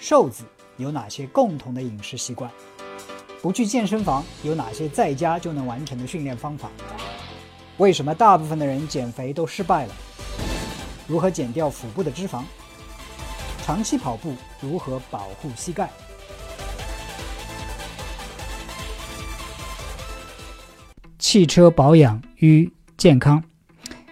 瘦子有哪些共同的饮食习惯？不去健身房有哪些在家就能完成的训练方法？为什么大部分的人减肥都失败了？如何减掉腹部的脂肪？长期跑步如何保护膝盖？汽车保养与健康。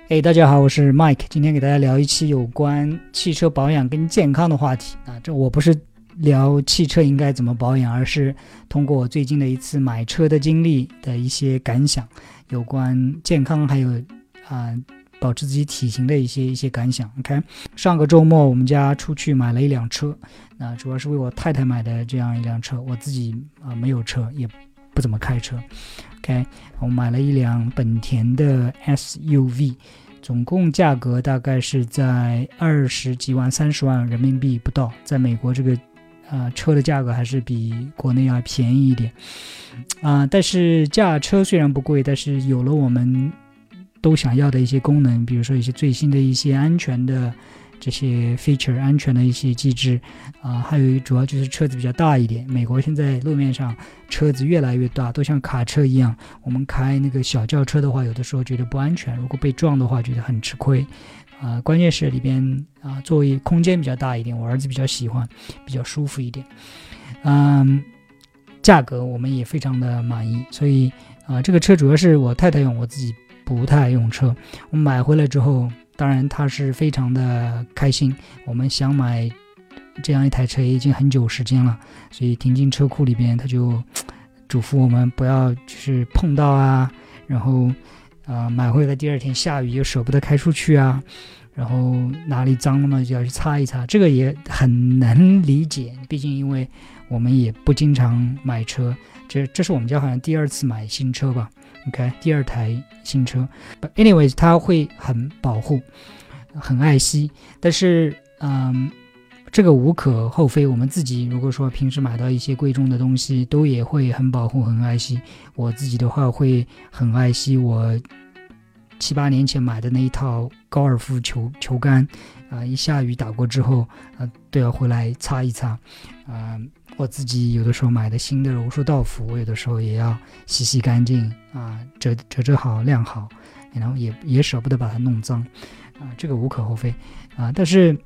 哎，大家好，我是 Mike，今天给大家聊一期有关汽车保养跟健康的话题啊。这我不是聊汽车应该怎么保养，而是通过我最近的一次买车的经历的一些感想，有关健康还有啊保持自己体型的一些一些感想。OK，上个周末我们家出去买了一辆车，那主要是为我太太买的这样一辆车，我自己啊没有车，也不怎么开车。OK，我买了一辆本田的 SUV，总共价格大概是在二十几万、三十万人民币不到。在美国，这个呃车的价格还是比国内要便宜一点啊。但是驾车虽然不贵，但是有了我们都想要的一些功能，比如说一些最新的一些安全的。这些 feature 安全的一些机制啊，还有主要就是车子比较大一点。美国现在路面上车子越来越大，都像卡车一样。我们开那个小轿车的话，有的时候觉得不安全，如果被撞的话，觉得很吃亏。啊，关键是里边啊，座位空间比较大一点，我儿子比较喜欢，比较舒服一点。嗯，价格我们也非常的满意，所以啊，这个车主要是我太太用，我自己不太用车。我买回来之后。当然，他是非常的开心。我们想买这样一台车已经很久时间了，所以停进车库里边，他就嘱咐我们不要就是碰到啊，然后啊买回来第二天下雨又舍不得开出去啊，然后哪里脏了嘛就要去擦一擦，这个也很能理解。毕竟因为我们也不经常买车，这这是我们家好像第二次买新车吧。OK，第二台新车，anyways，它会很保护，很爱惜。但是，嗯，这个无可厚非。我们自己如果说平时买到一些贵重的东西，都也会很保护、很爱惜。我自己的话会很爱惜我七八年前买的那一套高尔夫球球杆，啊，一下雨打过之后，啊，都要回来擦一擦，啊。我自己有的时候买的新的柔术道服，我有的时候也要洗洗干净啊，折折折好晾好，然后也也舍不得把它弄脏，啊，这个无可厚非啊。但是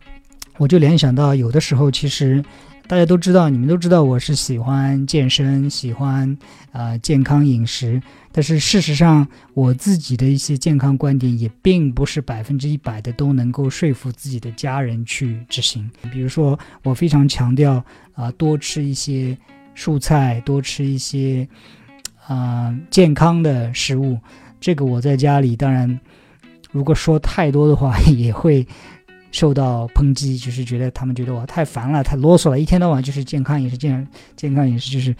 我就联想到，有的时候其实。大家都知道，你们都知道我是喜欢健身，喜欢啊健康饮食。但是事实上，我自己的一些健康观点也并不是百分之一百的都能够说服自己的家人去执行。比如说，我非常强调啊多吃一些蔬菜，多吃一些啊健康的食物。这个我在家里当然，如果说太多的话，也会。受到抨击，就是觉得他们觉得我太烦了，太啰嗦了，一天到晚就是健康饮食，健健康饮食，就是，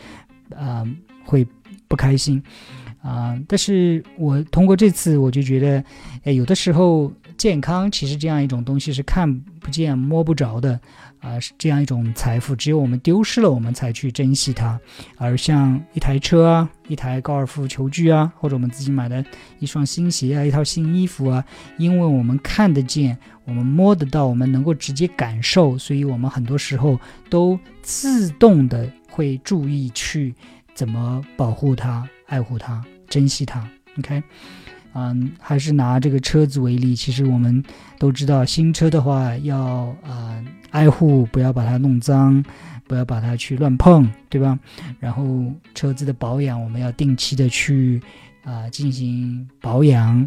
呃，会不开心，啊，但是我通过这次，我就觉得，哎，有的时候健康其实这样一种东西是看不见摸不着的。啊，是这样一种财富，只有我们丢失了，我们才去珍惜它。而像一台车啊，一台高尔夫球具啊，或者我们自己买的一双新鞋啊，一套新衣服啊，因为我们看得见，我们摸得到，我们能够直接感受，所以我们很多时候都自动的会注意去怎么保护它、爱护它、珍惜它。OK。嗯，还是拿这个车子为例，其实我们都知道，新车的话要啊爱护，不要把它弄脏，不要把它去乱碰，对吧？然后车子的保养，我们要定期的去啊进行保养，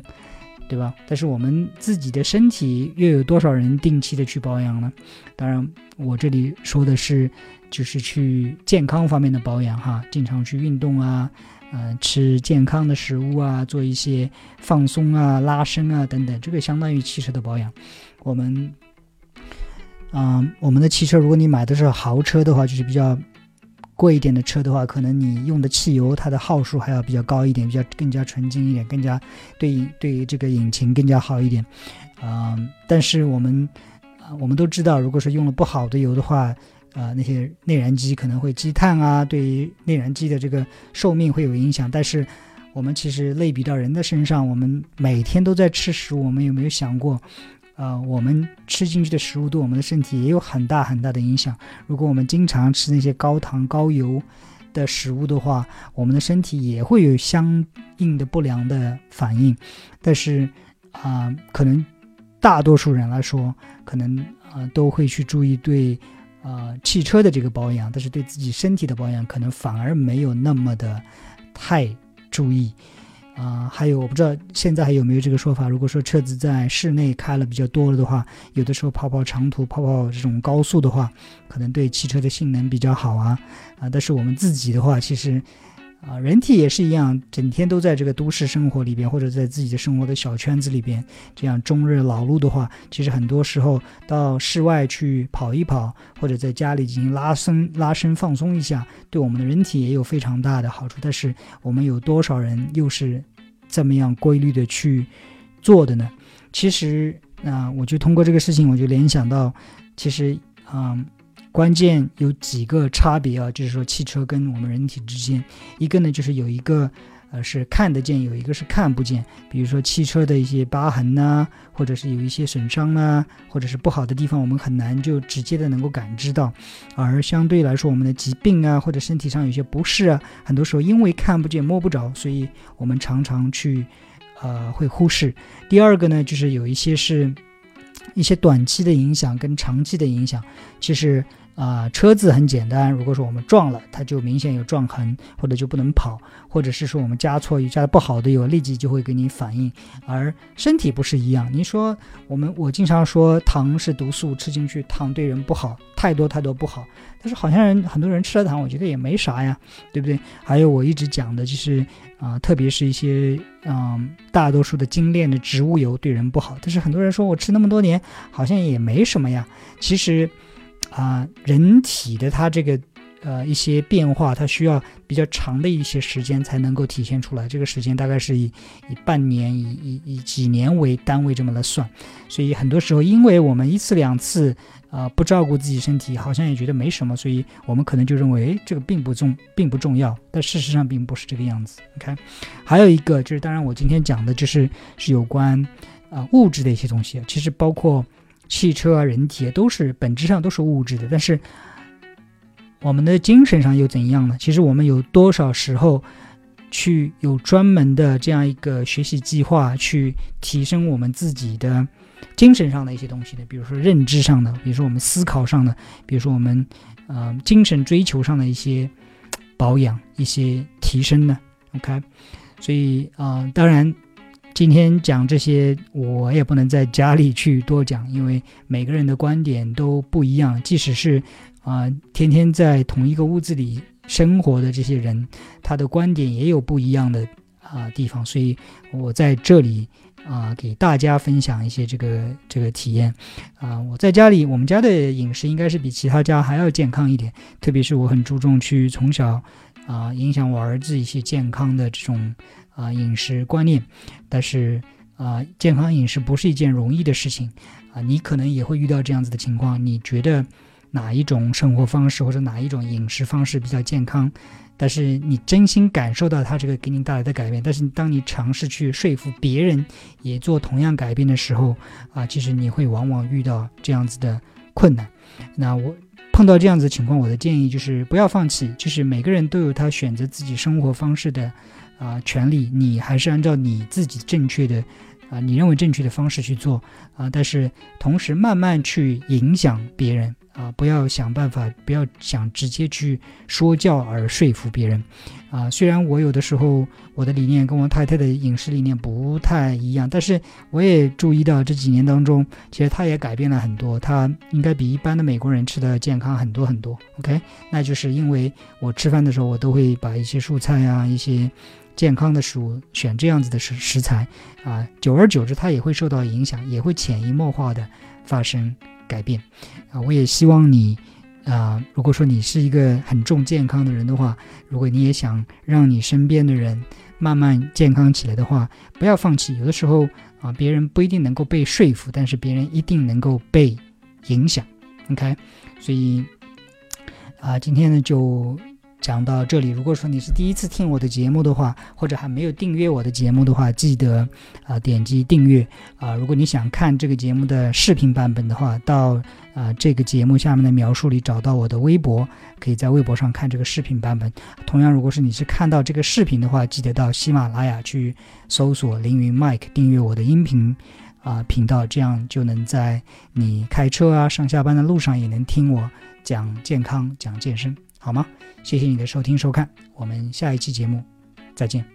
对吧？但是我们自己的身体又有多少人定期的去保养呢？当然，我这里说的是就是去健康方面的保养哈，经常去运动啊。嗯，吃健康的食物啊，做一些放松啊、拉伸啊等等，这个相当于汽车的保养。我们，嗯，我们的汽车，如果你买的是豪车的话，就是比较贵一点的车的话，可能你用的汽油它的号数还要比较高一点，比较更加纯净一点，更加对对于这个引擎更加好一点。嗯，但是我们，我们都知道，如果是用了不好的油的话。啊，那些内燃机可能会积碳啊，对于内燃机的这个寿命会有影响。但是，我们其实类比到人的身上，我们每天都在吃食物，我们有没有想过，呃，我们吃进去的食物对我们的身体也有很大很大的影响。如果我们经常吃那些高糖高油的食物的话，我们的身体也会有相应的不良的反应。但是啊，可能大多数人来说，可能啊都会去注意对啊汽车的这个保养，但是对自己身体的保养，可能反而没有那么的太注意。啊，还有我不知道现在还有没有这个说法。如果说车子在室内开了比较多了的话，有的时候跑跑长途、跑跑这种高速的话，可能对汽车的性能比较好啊啊。但是我们自己的话，其实啊，人体也是一样，整天都在这个都市生活里边，或者在自己的生活的小圈子里边，这样终日劳碌的话，其实很多时候到室外去跑一跑，或者在家里进行拉伸、拉伸放松一下，对我们的人体也有非常大的好处。但是我们有多少人又是？怎么样规律的去做的呢？其实，那我就通过这个事情，我就联想到，其实，嗯，关键有几个差别啊，就是说汽车跟我们人体之间，一个呢就是有一个。呃，是看得见，有一个是看不见。比如说汽车的一些疤痕呐，或者是有一些损伤啊，或者是不好的地方，我们很难就直接的能够感知到。而相对来说，我们的疾病啊，或者身体上有些不适啊，很多时候因为看不见摸不着，所以我们常常去，呃，会忽视。第二个呢，就是有一些是一些短期的影响跟长期的影响，其实。啊，车子很简单。如果说我们撞了，它就明显有撞痕，或者就不能跑，或者是说我们加错油加的不好的，油立即就会给你反应。而身体不是一样。你说我们，我经常说糖是毒素，吃进去糖对人不好，太多太多不好。但是好像人很多人吃了糖，我觉得也没啥呀，对不对？还有我一直讲的就是啊，特别是一些嗯，大多数的精炼的植物油对人不好。但是很多人说我吃那么多年，好像也没什么呀。其实。啊，人体的它这个呃一些变化，它需要比较长的一些时间才能够体现出来。这个时间大概是以以半年、以以以几年为单位这么来算。所以很多时候，因为我们一次两次啊不照顾自己身体，好像也觉得没什么，所以我们可能就认为这个并不重，并不重要。但事实上并不是这个样子。你看，还有一个就是，当然我今天讲的就是是有关啊物质的一些东西，其实包括。汽车啊，人体啊都是本质上都是物质的，但是我们的精神上又怎样呢？其实我们有多少时候去有专门的这样一个学习计划，去提升我们自己的精神上的一些东西呢？比如说认知上的，比如说我们思考上的，比如说我们呃精神追求上的一些保养、一些提升呢？OK，所以啊，当然。今天讲这些，我也不能在家里去多讲，因为每个人的观点都不一样。即使是啊，天天在同一个屋子里生活的这些人，他的观点也有不一样的啊地方。所以我在这里啊，给大家分享一些这个这个体验啊。我在家里，我们家的饮食应该是比其他家还要健康一点，特别是我很注重去从小啊影响我儿子一些健康的这种。啊，饮食观念，但是啊，健康饮食不是一件容易的事情啊。你可能也会遇到这样子的情况，你觉得哪一种生活方式或者哪一种饮食方式比较健康？但是你真心感受到它这个给你带来的改变，但是当你尝试去说服别人也做同样改变的时候啊，其实你会往往遇到这样子的困难。那我碰到这样子的情况，我的建议就是不要放弃，就是每个人都有他选择自己生活方式的。啊，权利你还是按照你自己正确的，啊，你认为正确的方式去做啊，但是同时慢慢去影响别人啊，不要想办法，不要想直接去说教而说服别人啊。虽然我有的时候我的理念跟我太太的饮食理念不太一样，但是我也注意到这几年当中，其实她也改变了很多，她应该比一般的美国人吃的健康很多很多。OK，那就是因为我吃饭的时候，我都会把一些蔬菜啊，一些。健康的食物，选这样子的食食材啊，久而久之，它也会受到影响，也会潜移默化的发生改变啊。我也希望你啊，如果说你是一个很重健康的人的话，如果你也想让你身边的人慢慢健康起来的话，不要放弃。有的时候啊，别人不一定能够被说服，但是别人一定能够被影响。OK，所以啊，今天呢就。讲到这里，如果说你是第一次听我的节目的话，或者还没有订阅我的节目的话，记得啊点击订阅啊。如果你想看这个节目的视频版本的话，到啊这个节目下面的描述里找到我的微博，可以在微博上看这个视频版本。同样，如果是你是看到这个视频的话，记得到喜马拉雅去搜索凌云 Mike，订阅我的音频啊频道，这样就能在你开车啊上下班的路上也能听我讲健康、讲健身。好吗？谢谢你的收听收看，我们下一期节目再见。